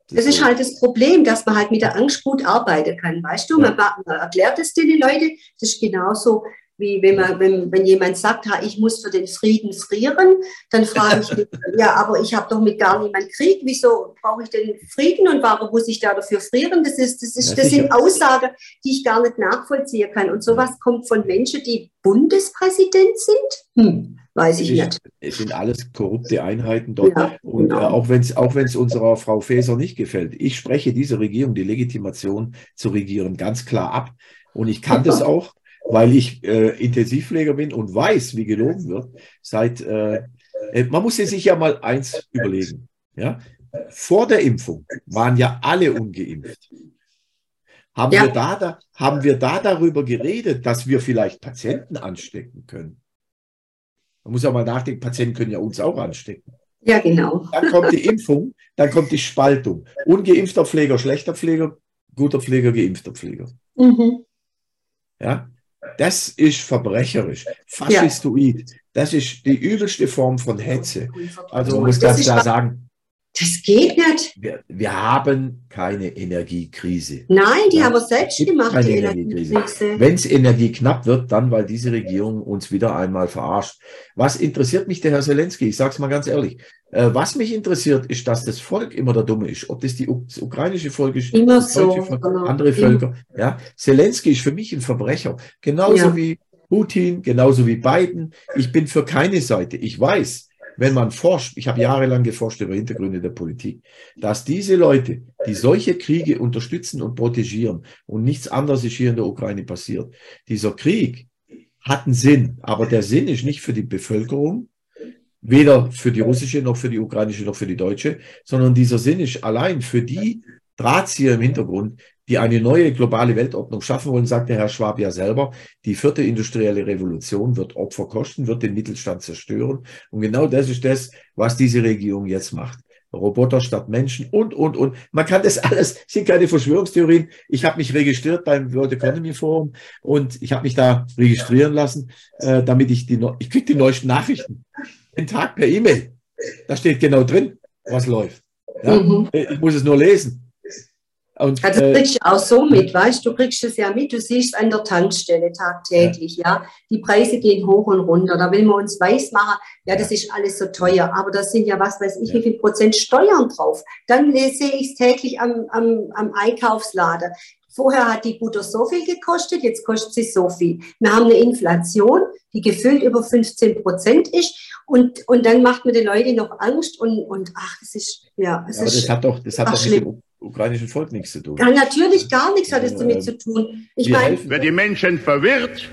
Das, das ist halt das Problem, dass man halt mit der Angst gut arbeiten kann. Weißt du, ja. man, man, erklärt es den Leuten. Das ist genauso wie wenn, man, wenn, wenn jemand sagt, ha, ich muss für den Frieden frieren, dann frage ich mich, ja, aber ich habe doch mit gar niemand Krieg, wieso brauche ich denn Frieden und warum muss ich da dafür frieren? Das, ist, das, ist, das sind Aussagen, die ich gar nicht nachvollziehen kann. Und sowas kommt von Menschen, die Bundespräsident sind? Hm, weiß ich nicht. Es sind alles korrupte Einheiten dort. Ja, und genau. äh, auch wenn es auch unserer Frau Faeser nicht gefällt, ich spreche dieser Regierung die Legitimation zu regieren ganz klar ab. Und ich kann das auch weil ich äh, Intensivpfleger bin und weiß, wie gelogen wird. Seit, äh, äh, man muss sich ja mal eins überlegen. Ja? Vor der Impfung waren ja alle ungeimpft. Haben, ja. wir da, da, haben wir da darüber geredet, dass wir vielleicht Patienten anstecken können? Man muss ja mal nachdenken, Patienten können ja uns auch anstecken. Ja, genau. Dann kommt die Impfung, dann kommt die Spaltung. Ungeimpfter Pfleger, schlechter Pfleger, guter Pfleger, geimpfter Pfleger. Mhm. Ja, das ist verbrecherisch, faschistoid. Ja. Das ist die übelste Form von Hetze. Also muss das ganz klar sagen, das geht nicht. Wir, wir, haben keine Energiekrise. Nein, die ja, haben wir selbst gemacht, keine die Energiekrise. Wenn es Energie knapp wird, dann, weil diese Regierung uns wieder einmal verarscht. Was interessiert mich der Herr Zelensky? Ich sage es mal ganz ehrlich. Äh, was mich interessiert, ist, dass das Volk immer der Dumme ist. Ob das die das ukrainische Volk ist, immer so, Volk, genau. andere Völker. Ja, Zelensky ist für mich ein Verbrecher. Genauso ja. wie Putin, genauso wie Biden. Ich bin für keine Seite. Ich weiß, wenn man forscht, ich habe jahrelang geforscht über Hintergründe der Politik, dass diese Leute, die solche Kriege unterstützen und protegieren und nichts anderes ist hier in der Ukraine passiert, dieser Krieg hat einen Sinn, aber der Sinn ist nicht für die Bevölkerung, weder für die russische noch für die ukrainische noch für die deutsche, sondern dieser Sinn ist allein für die Drahtzieher im Hintergrund, die eine neue globale Weltordnung schaffen wollen, sagt der Herr Schwab ja selber, die vierte industrielle Revolution wird Opfer kosten, wird den Mittelstand zerstören. Und genau das ist das, was diese Regierung jetzt macht. Roboter statt Menschen und, und, und. Man kann das alles, sind keine Verschwörungstheorien. Ich habe mich registriert beim World Economy Forum und ich habe mich da registrieren lassen, äh, damit ich die, ich kriege die neuesten Nachrichten. Den Tag per E-Mail. Da steht genau drin, was läuft. Ja? Mhm. Ich muss es nur lesen. Und, also du kriegst äh, auch so mit, weißt du, kriegst es ja mit, du siehst es an der Tankstelle tagtäglich, ja. ja. Die Preise gehen hoch und runter. Da will man uns weismachen, ja, das ist alles so teuer, aber da sind ja, was weiß ich, ja. wie viel Prozent Steuern drauf. Dann sehe ich es täglich am, am, am Einkaufsladen. Vorher hat die Butter so viel gekostet, jetzt kostet sie so viel. Wir haben eine Inflation, die gefühlt über 15 Prozent ist. Und, und dann macht man den Leuten noch Angst und, und ach, das ist, ja, es ja, aber ist, das hat doch, das hat doch mit dem ukrainischen Volk nichts zu tun. Ja, natürlich gar nichts hat es damit zu tun. Ich meine, wer die Menschen verwirrt,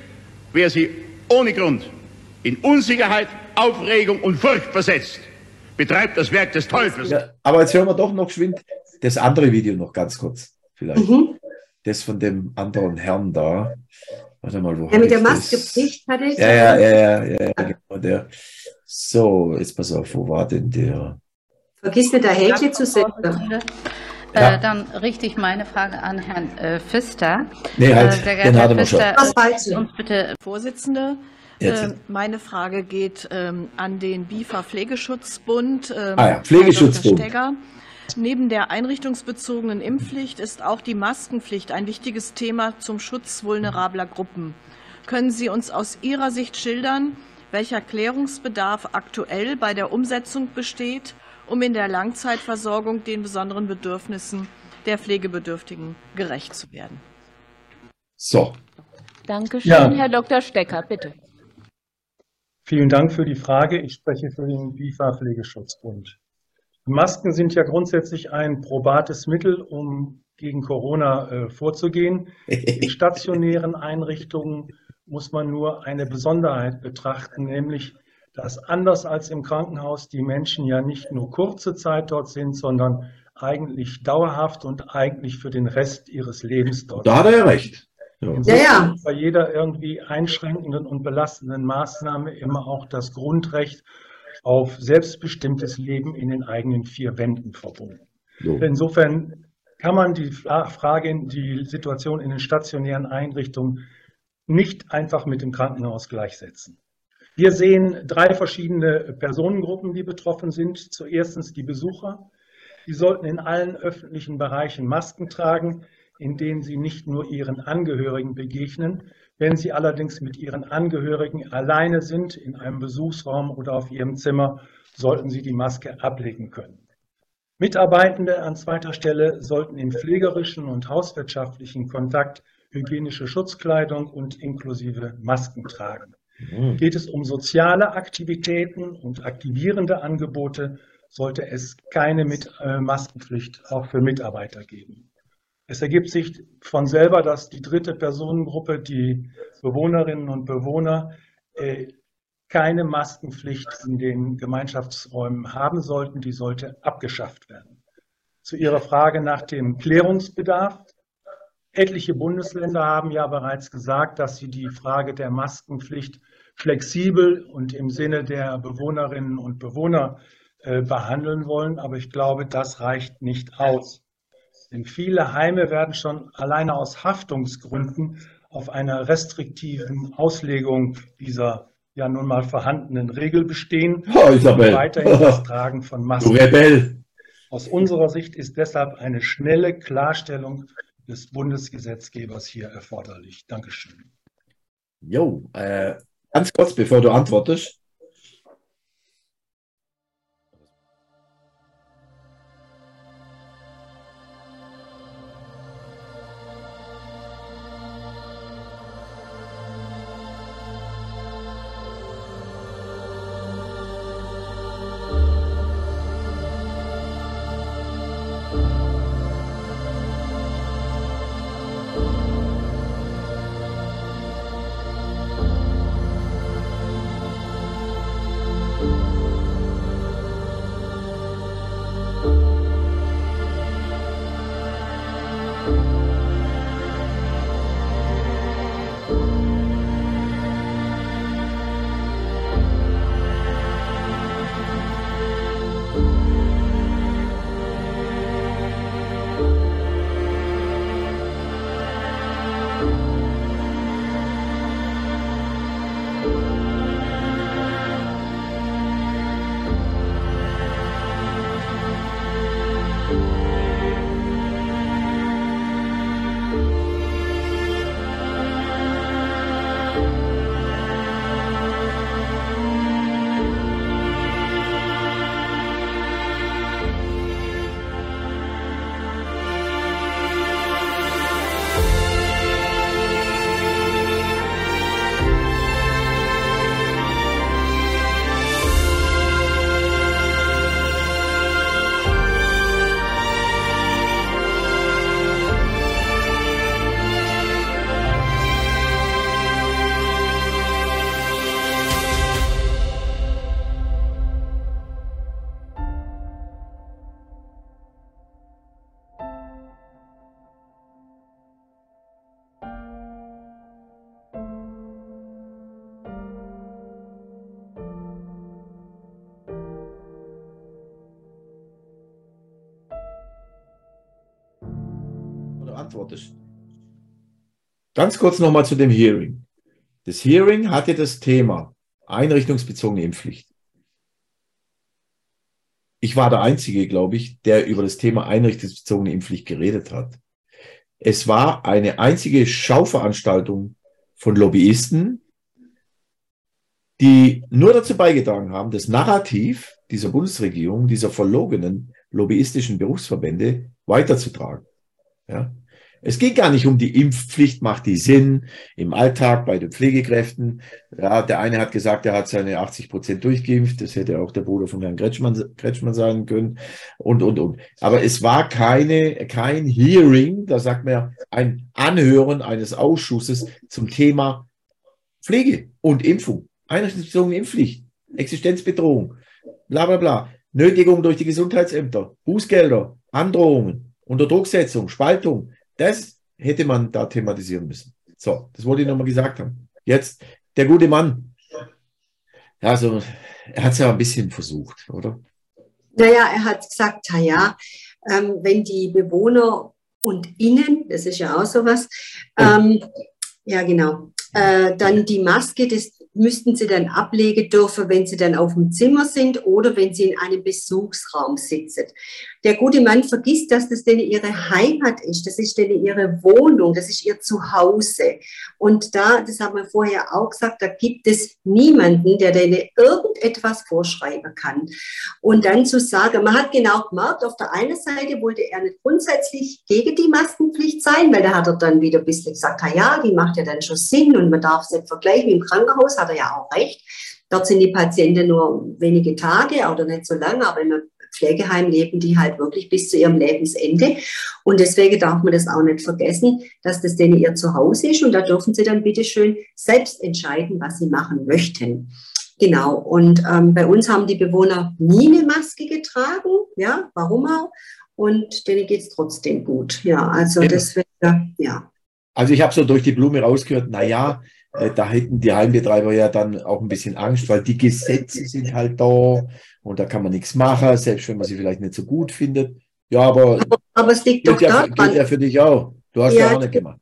wer sie ohne Grund in Unsicherheit, Aufregung und Furcht versetzt, betreibt das Werk des Teufels. Ja, aber jetzt hören wir doch noch geschwind das andere Video noch ganz kurz, vielleicht. Mhm. Das von dem anderen Herrn da. Warte mal, wo Der mit der Maske bricht, hat er ja, ja, ja, ja, ja, genau, der. So, jetzt pass auf, wo war denn der? Vergiss nicht, der Häkchen zu setzen. Ja. Äh, dann richte ich meine Frage an Herrn äh, Pfister. Nee, halt, äh, sehr geehrter Herr Pfister, Was uns bitte. Vorsitzende, äh, meine Frage geht ähm, an den BIFA Pflegeschutzbund. Ähm, ah ja, Pflegeschutzbund. Neben der einrichtungsbezogenen Impfpflicht ist auch die Maskenpflicht ein wichtiges Thema zum Schutz vulnerabler Gruppen. Können Sie uns aus Ihrer Sicht schildern, welcher Klärungsbedarf aktuell bei der Umsetzung besteht um in der Langzeitversorgung den besonderen Bedürfnissen der Pflegebedürftigen gerecht zu werden. So. Dankeschön, ja. Herr Dr. Stecker, bitte. Vielen Dank für die Frage. Ich spreche für den BIFA Pflegeschutzbund. Masken sind ja grundsätzlich ein probates Mittel, um gegen Corona äh, vorzugehen. In stationären Einrichtungen muss man nur eine Besonderheit betrachten, nämlich dass anders als im Krankenhaus die Menschen ja nicht nur kurze Zeit dort sind, sondern eigentlich dauerhaft und eigentlich für den Rest ihres Lebens dort. Da hat er ja recht. Ja. ja, ja. Bei jeder irgendwie einschränkenden und belastenden Maßnahme immer auch das Grundrecht auf selbstbestimmtes Leben in den eigenen vier Wänden verbunden. So. Insofern kann man die Frage, die Situation in den stationären Einrichtungen nicht einfach mit dem Krankenhaus gleichsetzen. Wir sehen drei verschiedene Personengruppen, die betroffen sind. Zuerst die Besucher. Die sollten in allen öffentlichen Bereichen Masken tragen, in denen sie nicht nur ihren Angehörigen begegnen. Wenn sie allerdings mit ihren Angehörigen alleine sind, in einem Besuchsraum oder auf ihrem Zimmer, sollten sie die Maske ablegen können. Mitarbeitende an zweiter Stelle sollten im pflegerischen und hauswirtschaftlichen Kontakt hygienische Schutzkleidung und inklusive Masken tragen. Mhm. Geht es um soziale Aktivitäten und aktivierende Angebote, sollte es keine mit, äh, Maskenpflicht auch für Mitarbeiter geben. Es ergibt sich von selber, dass die dritte Personengruppe, die Bewohnerinnen und Bewohner, äh, keine Maskenpflicht in den Gemeinschaftsräumen haben sollten. Die sollte abgeschafft werden. Zu Ihrer Frage nach dem Klärungsbedarf. Etliche Bundesländer haben ja bereits gesagt, dass sie die Frage der Maskenpflicht flexibel und im Sinne der Bewohnerinnen und Bewohner äh, behandeln wollen. Aber ich glaube, das reicht nicht aus. Denn viele Heime werden schon alleine aus Haftungsgründen auf einer restriktiven Auslegung dieser ja nun mal vorhandenen Regel bestehen. Oh, Isabel. Weiterhin das Tragen von Masken. Du Rebell. Aus unserer Sicht ist deshalb eine schnelle Klarstellung des Bundesgesetzgebers hier erforderlich. Dankeschön. Jo, äh, ganz kurz, bevor du antwortest. Bye. Antwortest. Ganz kurz nochmal zu dem Hearing. Das Hearing hatte das Thema einrichtungsbezogene Impfpflicht. Ich war der Einzige, glaube ich, der über das Thema einrichtungsbezogene Impfpflicht geredet hat. Es war eine einzige Schauveranstaltung von Lobbyisten, die nur dazu beigetragen haben, das Narrativ dieser Bundesregierung, dieser verlogenen lobbyistischen Berufsverbände weiterzutragen. Ja? Es geht gar nicht um die Impfpflicht, macht die Sinn im Alltag bei den Pflegekräften. Ja, der eine hat gesagt, er hat seine 80 Prozent durchgeimpft. Das hätte auch der Bruder von Herrn Kretschmann, Kretschmann sagen können. Und, und, und. Aber es war keine, kein Hearing, da sagt man ein Anhören eines Ausschusses zum Thema Pflege und Impfung. Einrichtungsbezogene Impfpflicht, Existenzbedrohung, bla, bla, bla. Nötigung durch die Gesundheitsämter, Bußgelder, Androhungen, Unterdrucksetzung, Spaltung, das hätte man da thematisieren müssen. So, das wollte ich nochmal gesagt haben. Jetzt, der gute Mann. Also, er hat es ja ein bisschen versucht, oder? Naja, er hat gesagt, ja, ähm, wenn die Bewohner und innen, das ist ja auch sowas, ähm, ja genau, äh, dann die Maske, das müssten sie dann ablegen dürfen, wenn sie dann auf dem Zimmer sind oder wenn sie in einem Besuchsraum sitzen. Der gute Mann vergisst, dass das denn ihre Heimat ist, das ist denn ihre Wohnung, das ist ihr Zuhause. Und da, das haben wir vorher auch gesagt, da gibt es niemanden, der denen irgendetwas vorschreiben kann. Und dann zu sagen, man hat genau gemerkt, auf der einen Seite wollte er nicht grundsätzlich gegen die Maskenpflicht sein, weil da hat er dann wieder ein bisschen gesagt, ja, die macht ja dann schon Sinn und man darf es nicht vergleichen im Krankenhaus, hat er ja auch recht. Dort sind die Patienten nur wenige Tage oder nicht so lange, aber im Pflegeheim leben die halt wirklich bis zu ihrem Lebensende. Und deswegen darf man das auch nicht vergessen, dass das denen ihr Zuhause ist und da dürfen sie dann bitte schön selbst entscheiden, was sie machen möchten. Genau. Und ähm, bei uns haben die Bewohner nie eine Maske getragen. Ja, warum auch? Und denen geht es trotzdem gut. Ja, also ja. deswegen, ja. Also ich habe so durch die Blume rausgehört, naja, da hätten die Heimbetreiber ja dann auch ein bisschen Angst, weil die Gesetze sind halt da und da kann man nichts machen, selbst wenn man sie vielleicht nicht so gut findet. Ja, aber, aber, aber es liegt doch ja, daran. ja für dich auch. Du hast ja, ja auch nicht gemacht.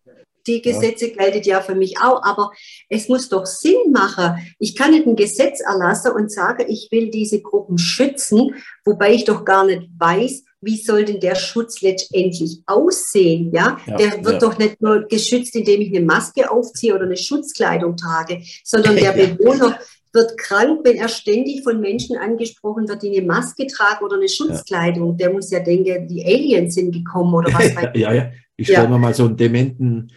Die Gesetze ja. gelten ja für mich auch, aber es muss doch Sinn machen. Ich kann nicht ein Gesetz erlassen und sagen, ich will diese Gruppen schützen, wobei ich doch gar nicht weiß, wie soll denn der Schutz letztendlich aussehen? Ja, ja der wird ja. doch nicht nur geschützt, indem ich eine Maske aufziehe oder eine Schutzkleidung trage, sondern der Bewohner wird krank, wenn er ständig von Menschen angesprochen wird, die eine Maske tragen oder eine Schutzkleidung. Der muss ja denken, die Aliens sind gekommen oder was ja, ja. Ich stelle mir mal so einen dementen,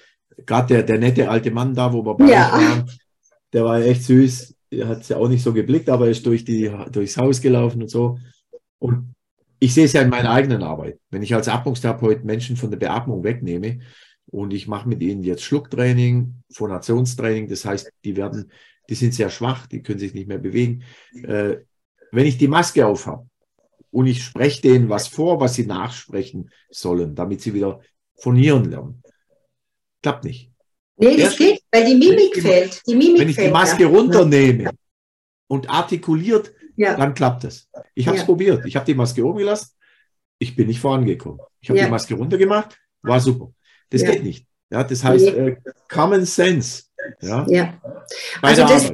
gerade der, der nette alte Mann da, wo wir bei ja. waren, der war echt süß. Er hat es ja auch nicht so geblickt, aber er ist durch die, durchs Haus gelaufen und so. Und ich sehe es ja in meiner eigenen Arbeit. Wenn ich als Atmungstherapeut Menschen von der Beatmung wegnehme und ich mache mit ihnen jetzt Schlucktraining, Phonationstraining, das heißt, die werden, die sind sehr schwach, die können sich nicht mehr bewegen. Äh, wenn ich die Maske aufhabe und ich spreche denen was vor, was sie nachsprechen sollen, damit sie wieder phonieren lernen, klappt nicht. Nee, das geht, weil die Mimik fehlt. Die Mimik wenn ich fällt, die Maske ja. runternehme und artikuliert ja. dann klappt es. Ich habe es ja. probiert. Ich habe die Maske oben gelassen. Ich bin nicht vorangekommen. Ich habe ja. die Maske runtergemacht. War super. Das geht nicht. Ja, das heißt äh, Common Sense. Ja. ja. also das,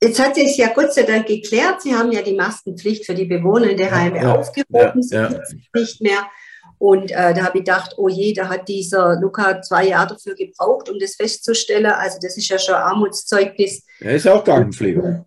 Jetzt hat es ja Gott sei Dank geklärt. Sie haben ja die Maskenpflicht für die Bewohner der Heime ja, aufgehoben. Ja, ja. nicht mehr. Und äh, da habe ich gedacht, oh je, da hat dieser Luca zwei Jahre dafür gebraucht, um das festzustellen. Also das ist ja schon Armutszeugnis. Er ist auch Krankenpfleger.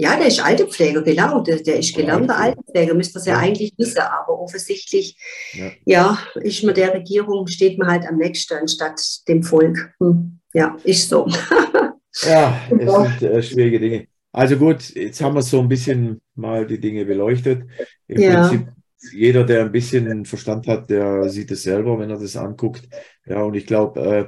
Ja, der ist Altenpfleger, genau. Der, der ist gelernter Altenpfleger, müsste das ja, eigentlich wissen. Aber offensichtlich, ja. ja, ist mir der Regierung, steht man halt am nächsten anstatt dem Volk. Hm. Ja, ist so. ja, es sind äh, schwierige Dinge. Also gut, jetzt haben wir so ein bisschen mal die Dinge beleuchtet. Im ja. Prinzip, jeder, der ein bisschen Verstand hat, der sieht es selber, wenn er das anguckt. Ja, und ich glaube, äh,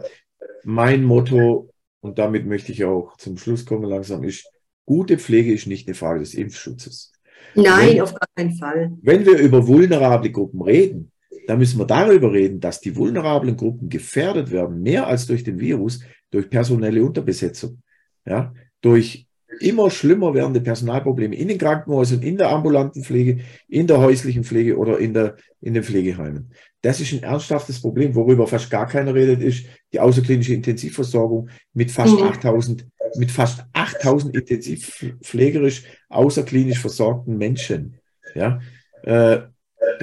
mein Motto, und damit möchte ich auch zum Schluss kommen langsam, ist, Gute Pflege ist nicht eine Frage des Impfschutzes. Nein, wenn, auf gar keinen Fall. Wenn wir über vulnerable Gruppen reden, dann müssen wir darüber reden, dass die vulnerablen Gruppen gefährdet werden, mehr als durch den Virus, durch personelle Unterbesetzung, ja, durch immer schlimmer werdende Personalprobleme in den Krankenhäusern, in der ambulanten Pflege, in der häuslichen Pflege oder in, der, in den Pflegeheimen. Das ist ein ernsthaftes Problem, worüber fast gar keiner redet, ist die außerklinische Intensivversorgung mit fast mhm. 8000 mit fast 8000 intensivpflegerisch außerklinisch versorgten Menschen. Ja, äh,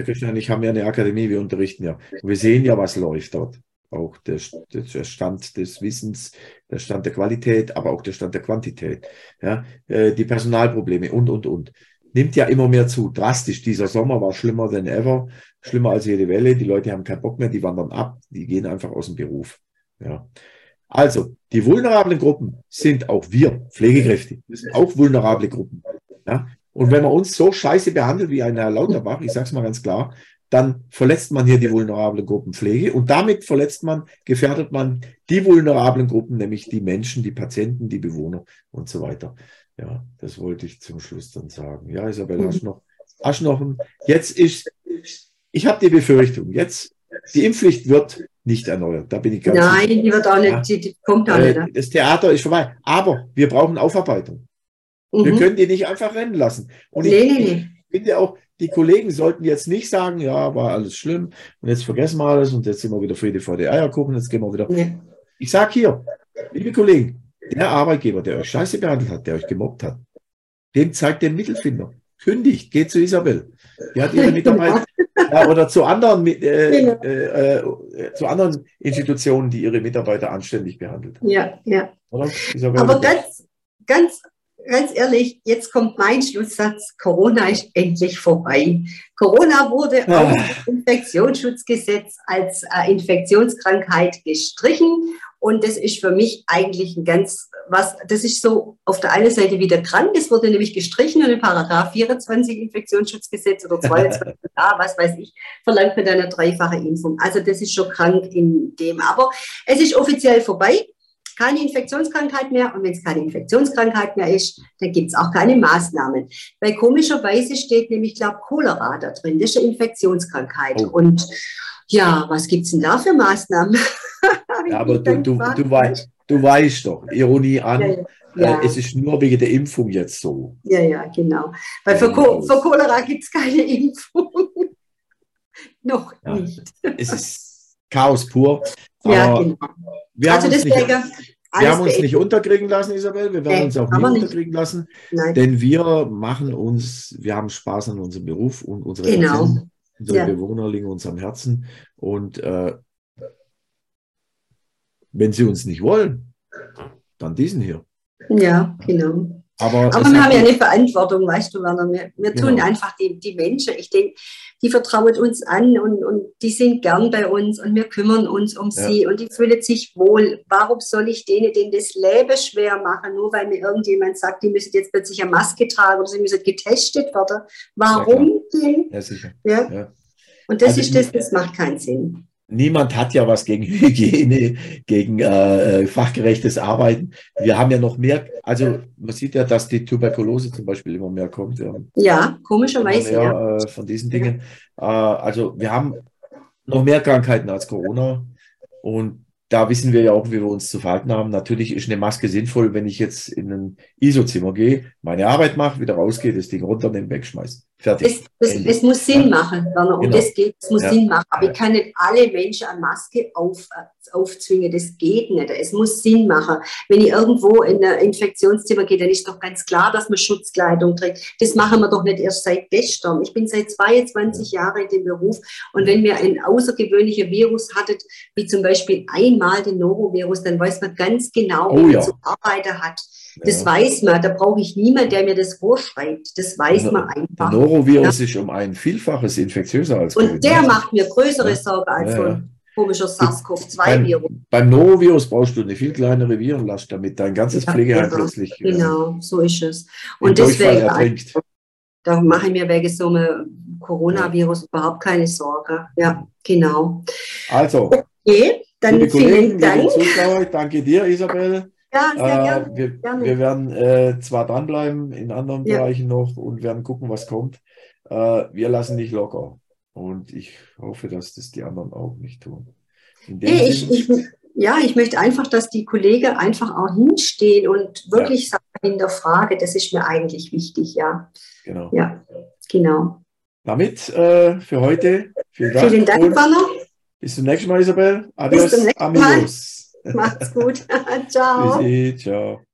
Christian und ich haben ja eine Akademie, wir unterrichten ja. Und wir sehen ja, was läuft dort. Auch der, der, Stand des Wissens, der Stand der Qualität, aber auch der Stand der Quantität. Ja, äh, die Personalprobleme und, und, und. Nimmt ja immer mehr zu. Drastisch. Dieser Sommer war schlimmer than ever. Schlimmer als jede Welle. Die Leute haben keinen Bock mehr, die wandern ab, die gehen einfach aus dem Beruf. Ja. Also, die vulnerablen Gruppen sind auch wir, Pflegekräfte. Das sind auch vulnerable Gruppen. Ja? Und wenn man uns so scheiße behandelt wie ein Herr Lauterbach, ich sage es mal ganz klar, dann verletzt man hier die vulnerablen Gruppenpflege und damit verletzt man, gefährdet man die vulnerablen Gruppen, nämlich die Menschen, die Patienten, die Bewohner und so weiter. Ja, das wollte ich zum Schluss dann sagen. Ja, Isabel, hast noch, hast noch ein, jetzt ist, ich habe die Befürchtung, jetzt, die Impfpflicht wird nicht erneuert. Da bin ich ganz Nein, sicher. die wird auch nicht, ja. die, die kommt auch äh, nicht. Das Theater ist vorbei. Aber wir brauchen Aufarbeitung. Mhm. Wir können die nicht einfach rennen lassen. Und nee, ich, ich finde auch, die Kollegen sollten jetzt nicht sagen, ja, war alles schlimm und jetzt vergessen wir alles und jetzt sind wir wieder Friede vor die Eier gucken, jetzt gehen wir wieder. Nee. Ich sage hier, liebe Kollegen, der Arbeitgeber, der euch scheiße behandelt hat, der euch gemobbt hat, dem zeigt den Mittelfinger. Kündigt, geht zu Isabel. Die hat ihre Mitarbeiter, ja, oder zu anderen, äh, genau. äh, äh, zu anderen Institutionen, die ihre Mitarbeiter anständig behandelt haben. Ja, ja. Aber ganz, ganz, ganz ehrlich, jetzt kommt mein Schlusssatz. Corona ist endlich vorbei. Corona wurde ah. aus dem Infektionsschutzgesetz als äh, Infektionskrankheit gestrichen und das ist für mich eigentlich ein ganz, was, das ist so auf der einen Seite wieder krank, es wurde nämlich gestrichen und in Paragraph 24 Infektionsschutzgesetz oder 22a, was weiß ich, verlangt man eine dreifache Impfung. Also das ist schon krank in dem. Aber es ist offiziell vorbei keine Infektionskrankheit mehr. Und wenn es keine Infektionskrankheit mehr ist, dann gibt es auch keine Maßnahmen. Weil komischerweise steht nämlich, glaube Cholera da drin. Das ist eine Infektionskrankheit. Oh. Und ja, was gibt es denn da für Maßnahmen? ja, aber du, du, du, weißt, du weißt doch, Ironie an. Ja, ja. Äh, es ist nur wegen der Impfung jetzt so. Ja, ja, genau. Weil für, Co für Cholera gibt es keine Impfung. Noch nicht. Es ist Chaos pur. ja, genau. Wir also deswegen. wir haben uns nicht unterkriegen lassen, Isabel. Wir werden nee, uns auch nicht unterkriegen lassen. Nein. Denn wir machen uns, wir haben Spaß an unserem Beruf und unsere genau. Patienten, unsere ja. Bewohner liegen uns am Herzen. Und äh, wenn sie uns nicht wollen, dann diesen hier. Ja, genau. Aber, Aber wir haben ja eine Verantwortung, weißt du, Werner. Wir, wir genau. tun einfach die, die Menschen. Ich denke, die vertrauen uns an und, und die sind gern bei uns und wir kümmern uns um ja. sie und die fühlen sich wohl. Warum soll ich denen denn das Leben schwer machen, nur weil mir irgendjemand sagt, die müssen jetzt plötzlich eine Maske tragen oder sie müssen getestet werden? Warum denn? Ja, sicher. Ja. ja. Und das also ist das, das macht keinen Sinn niemand hat ja was gegen Hygiene, gegen äh, fachgerechtes Arbeiten. Wir haben ja noch mehr, also man sieht ja, dass die Tuberkulose zum Beispiel immer mehr kommt. Ja, ja komischerweise. Mehr, ja. Äh, von diesen Dingen. Ja. Äh, also wir haben noch mehr Krankheiten als Corona und da wissen wir ja auch, wie wir uns zu verhalten haben. Natürlich ist eine Maske sinnvoll, wenn ich jetzt in ein ISO-Zimmer gehe, meine Arbeit mache, wieder rausgehe, das Ding runternehmen, wegschmeißen. Fertig. Es, es, es muss Sinn machen, Werner, um genau. das geht, es muss ja. Sinn machen. Aber ja. ich kann nicht alle Menschen eine Maske auf, aufzwingen, das geht nicht. Es muss Sinn machen. Wenn ich irgendwo in ein Infektionszimmer gehe, dann ist doch ganz klar, dass man Schutzkleidung trägt. Das machen wir doch nicht erst seit gestern. Ich bin seit 22 Jahren in dem Beruf und wenn wir ein außergewöhnlicher Virus hattet, wie zum Beispiel einmal den Norovirus, dann weiß man ganz genau, oh, wie man zu arbeiten hat. Das ja. weiß man, da brauche ich niemanden, der mir das vorschreibt. Das weiß no, man einfach. Norovirus ja. ist um ein Vielfaches infektiöser als Und der macht mir größere Sorge als so ein komischer SARS-CoV-2-Virus. Beim, beim Norovirus brauchst du eine viel kleinere Virenlast, damit dein ganzes ja, Pflegeheim genau, plötzlich. Genau, so ist es. Und deswegen, da mache ich mir wegen so einem Coronavirus überhaupt keine Sorge. Ja, genau. Also, okay, dann vielen Kollegen, Dank. Zuschauer, danke dir, Isabel. Ja, sehr äh, gerne. Wir, gerne. wir werden äh, zwar dranbleiben in anderen ja. Bereichen noch und werden gucken, was kommt. Äh, wir lassen nicht locker. Und ich hoffe, dass das die anderen auch nicht tun. Hey, ich, ich, ja, ich möchte einfach, dass die Kollegen einfach auch hinstehen und wirklich ja. sagen in der Frage, das ist mir eigentlich wichtig, ja. Genau. Ja, genau. Damit äh, für heute. Vielen Dank. Vielen Dank. Bis zum nächsten Mal, Isabel. Adios, Bis zum nächsten Mal. Macht's gut. ciao. Bis ciao.